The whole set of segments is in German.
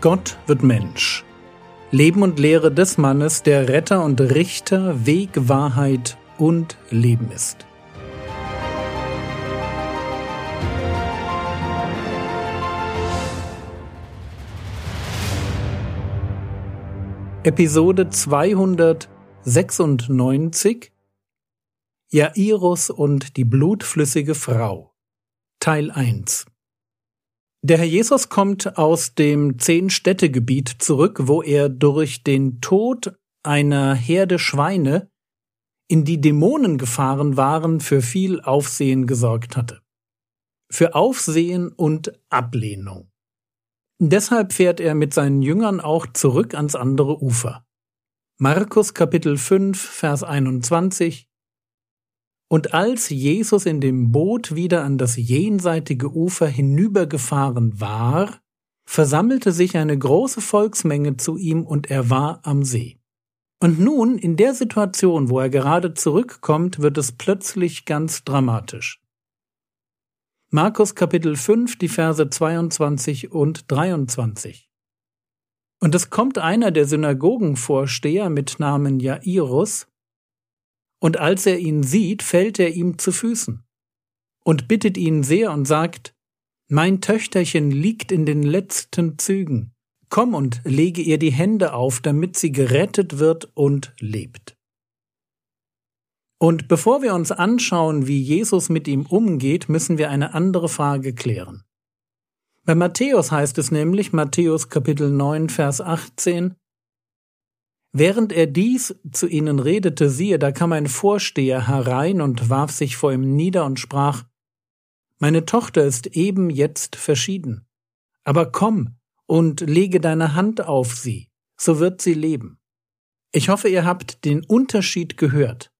Gott wird Mensch. Leben und Lehre des Mannes, der Retter und Richter, Weg, Wahrheit und Leben ist. Episode 296 Jairus und die blutflüssige Frau Teil 1 Der Herr Jesus kommt aus dem Zehn-Städte-Gebiet zurück, wo er durch den Tod einer Herde Schweine, in die Dämonen gefahren waren, für viel Aufsehen gesorgt hatte. Für Aufsehen und Ablehnung. Deshalb fährt er mit seinen Jüngern auch zurück ans andere Ufer. Markus Kapitel 5, Vers 21 Und als Jesus in dem Boot wieder an das jenseitige Ufer hinübergefahren war, versammelte sich eine große Volksmenge zu ihm und er war am See. Und nun, in der Situation, wo er gerade zurückkommt, wird es plötzlich ganz dramatisch. Markus Kapitel 5, die Verse 22 und 23. Und es kommt einer der Synagogenvorsteher mit Namen Jairus, und als er ihn sieht, fällt er ihm zu Füßen und bittet ihn sehr und sagt, Mein Töchterchen liegt in den letzten Zügen, komm und lege ihr die Hände auf, damit sie gerettet wird und lebt. Und bevor wir uns anschauen, wie Jesus mit ihm umgeht, müssen wir eine andere Frage klären. Bei Matthäus heißt es nämlich, Matthäus Kapitel 9, Vers 18, Während er dies zu ihnen redete, siehe, da kam ein Vorsteher herein und warf sich vor ihm nieder und sprach, Meine Tochter ist eben jetzt verschieden, aber komm und lege deine Hand auf sie, so wird sie leben. Ich hoffe, ihr habt den Unterschied gehört.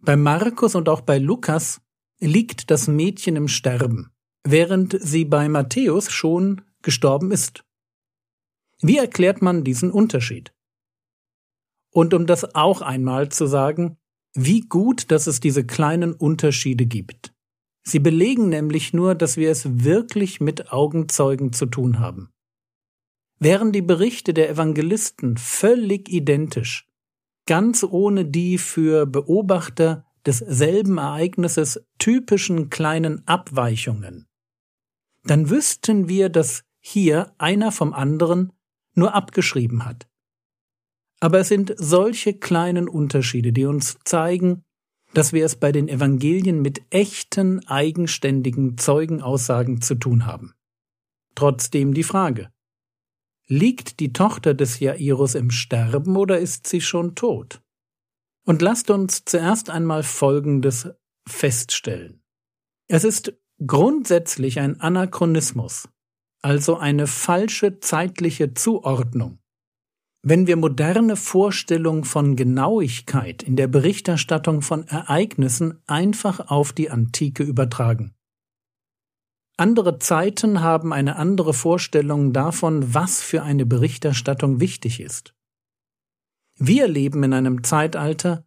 Bei Markus und auch bei Lukas liegt das Mädchen im Sterben, während sie bei Matthäus schon gestorben ist. Wie erklärt man diesen Unterschied? Und um das auch einmal zu sagen, wie gut, dass es diese kleinen Unterschiede gibt. Sie belegen nämlich nur, dass wir es wirklich mit Augenzeugen zu tun haben. Wären die Berichte der Evangelisten völlig identisch, ganz ohne die für Beobachter desselben Ereignisses typischen kleinen Abweichungen, dann wüssten wir, dass hier einer vom anderen nur abgeschrieben hat. Aber es sind solche kleinen Unterschiede, die uns zeigen, dass wir es bei den Evangelien mit echten, eigenständigen Zeugenaussagen zu tun haben. Trotzdem die Frage, Liegt die Tochter des Jairus im Sterben oder ist sie schon tot? Und lasst uns zuerst einmal Folgendes feststellen. Es ist grundsätzlich ein Anachronismus, also eine falsche zeitliche Zuordnung, wenn wir moderne Vorstellungen von Genauigkeit in der Berichterstattung von Ereignissen einfach auf die Antike übertragen. Andere Zeiten haben eine andere Vorstellung davon, was für eine Berichterstattung wichtig ist. Wir leben in einem Zeitalter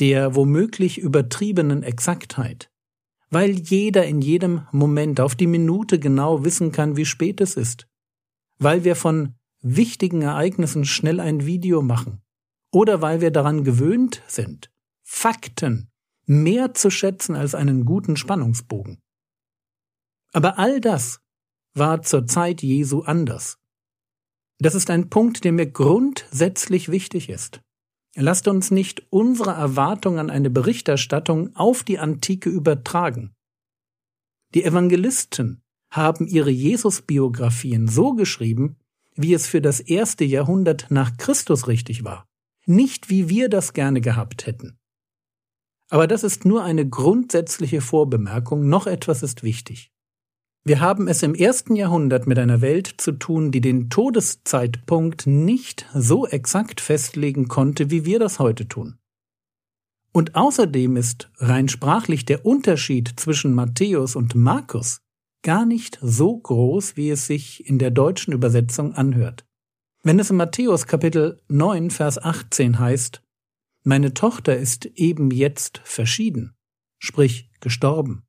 der womöglich übertriebenen Exaktheit, weil jeder in jedem Moment auf die Minute genau wissen kann, wie spät es ist, weil wir von wichtigen Ereignissen schnell ein Video machen oder weil wir daran gewöhnt sind, Fakten mehr zu schätzen als einen guten Spannungsbogen. Aber all das war zur Zeit Jesu anders. Das ist ein Punkt, der mir grundsätzlich wichtig ist. Lasst uns nicht unsere Erwartung an eine Berichterstattung auf die Antike übertragen. Die Evangelisten haben ihre Jesus-Biografien so geschrieben, wie es für das erste Jahrhundert nach Christus richtig war, nicht wie wir das gerne gehabt hätten. Aber das ist nur eine grundsätzliche Vorbemerkung, noch etwas ist wichtig. Wir haben es im ersten Jahrhundert mit einer Welt zu tun, die den Todeszeitpunkt nicht so exakt festlegen konnte, wie wir das heute tun. Und außerdem ist rein sprachlich der Unterschied zwischen Matthäus und Markus gar nicht so groß, wie es sich in der deutschen Übersetzung anhört. Wenn es in Matthäus Kapitel 9, Vers 18 heißt, Meine Tochter ist eben jetzt verschieden, sprich gestorben,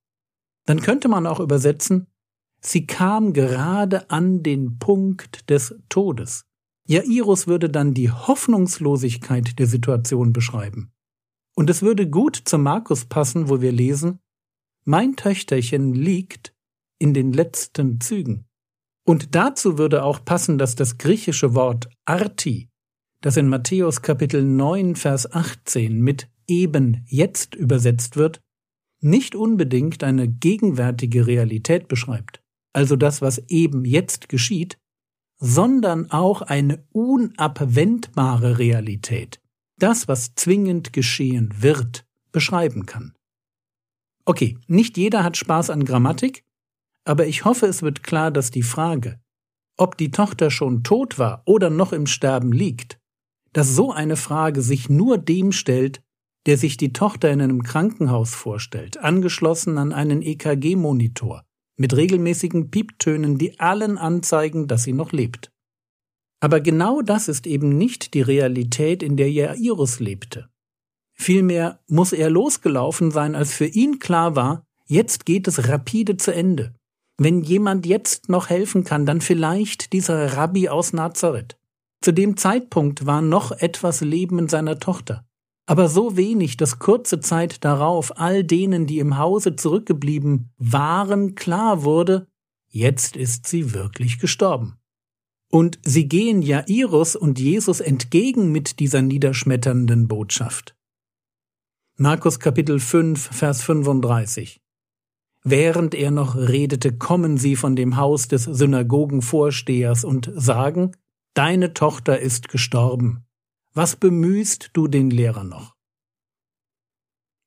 dann könnte man auch übersetzen, Sie kam gerade an den Punkt des Todes. Jairus würde dann die Hoffnungslosigkeit der Situation beschreiben. Und es würde gut zu Markus passen, wo wir lesen, Mein Töchterchen liegt in den letzten Zügen. Und dazu würde auch passen, dass das griechische Wort Arti, das in Matthäus Kapitel 9, Vers 18 mit eben jetzt übersetzt wird, nicht unbedingt eine gegenwärtige Realität beschreibt, also das, was eben jetzt geschieht, sondern auch eine unabwendbare Realität, das, was zwingend geschehen wird, beschreiben kann. Okay, nicht jeder hat Spaß an Grammatik, aber ich hoffe, es wird klar, dass die Frage, ob die Tochter schon tot war oder noch im Sterben liegt, dass so eine Frage sich nur dem stellt, der sich die Tochter in einem Krankenhaus vorstellt, angeschlossen an einen EKG-Monitor, mit regelmäßigen Pieptönen, die allen anzeigen, dass sie noch lebt. Aber genau das ist eben nicht die Realität, in der Jairus lebte. Vielmehr muss er losgelaufen sein, als für ihn klar war, jetzt geht es rapide zu Ende. Wenn jemand jetzt noch helfen kann, dann vielleicht dieser Rabbi aus Nazareth. Zu dem Zeitpunkt war noch etwas Leben in seiner Tochter. Aber so wenig, dass kurze Zeit darauf all denen, die im Hause zurückgeblieben waren, klar wurde, jetzt ist sie wirklich gestorben. Und sie gehen Jairus und Jesus entgegen mit dieser niederschmetternden Botschaft. Markus Kapitel 5, Vers 35 Während er noch redete, kommen sie von dem Haus des Synagogenvorstehers und sagen, Deine Tochter ist gestorben. Was bemühst du den Lehrer noch?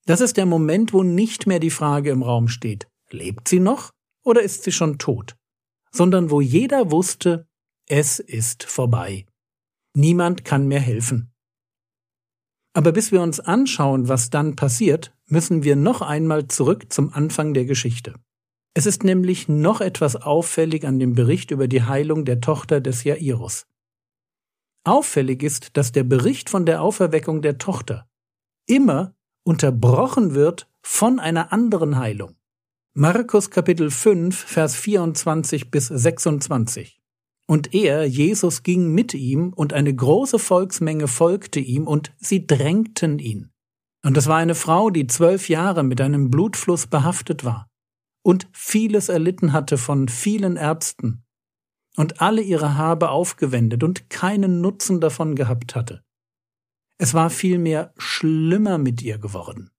Das ist der Moment, wo nicht mehr die Frage im Raum steht, lebt sie noch oder ist sie schon tot? Sondern wo jeder wusste, es ist vorbei. Niemand kann mehr helfen. Aber bis wir uns anschauen, was dann passiert, müssen wir noch einmal zurück zum Anfang der Geschichte. Es ist nämlich noch etwas auffällig an dem Bericht über die Heilung der Tochter des Jairus. Auffällig ist, dass der Bericht von der Auferweckung der Tochter immer unterbrochen wird von einer anderen Heilung. Markus Kapitel 5, Vers 24 bis 26. Und er, Jesus, ging mit ihm, und eine große Volksmenge folgte ihm, und sie drängten ihn. Und es war eine Frau, die zwölf Jahre mit einem Blutfluss behaftet war und vieles erlitten hatte von vielen Ärzten und alle ihre Habe aufgewendet und keinen Nutzen davon gehabt hatte. Es war vielmehr schlimmer mit ihr geworden.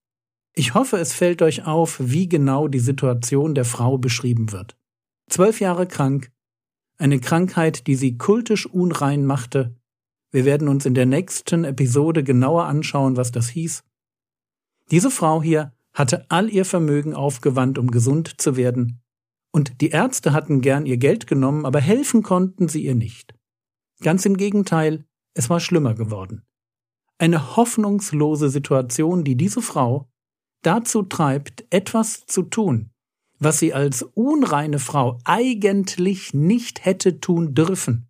Ich hoffe, es fällt euch auf, wie genau die Situation der Frau beschrieben wird. Zwölf Jahre krank, eine Krankheit, die sie kultisch unrein machte. Wir werden uns in der nächsten Episode genauer anschauen, was das hieß. Diese Frau hier hatte all ihr Vermögen aufgewandt, um gesund zu werden, und die Ärzte hatten gern ihr Geld genommen, aber helfen konnten sie ihr nicht. Ganz im Gegenteil, es war schlimmer geworden. Eine hoffnungslose Situation, die diese Frau dazu treibt, etwas zu tun, was sie als unreine Frau eigentlich nicht hätte tun dürfen.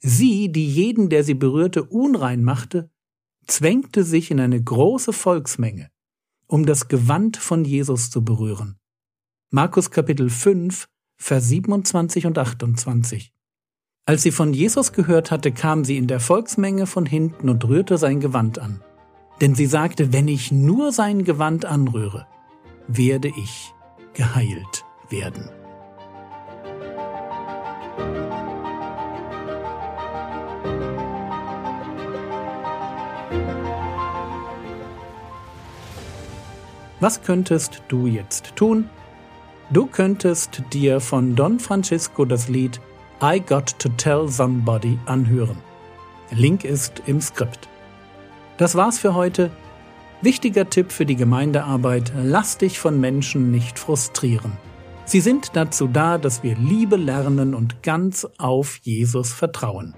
Sie, die jeden, der sie berührte, unrein machte, zwängte sich in eine große Volksmenge, um das Gewand von Jesus zu berühren. Markus Kapitel 5, Vers 27 und 28. Als sie von Jesus gehört hatte, kam sie in der Volksmenge von hinten und rührte sein Gewand an. Denn sie sagte, wenn ich nur sein Gewand anrühre, werde ich geheilt werden. Was könntest du jetzt tun? Du könntest dir von Don Francisco das Lied I Got to Tell Somebody anhören. Link ist im Skript. Das war's für heute. Wichtiger Tipp für die Gemeindearbeit, lass dich von Menschen nicht frustrieren. Sie sind dazu da, dass wir Liebe lernen und ganz auf Jesus vertrauen.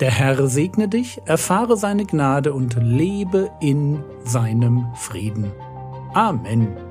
Der Herr segne dich, erfahre seine Gnade und lebe in seinem Frieden. Amen.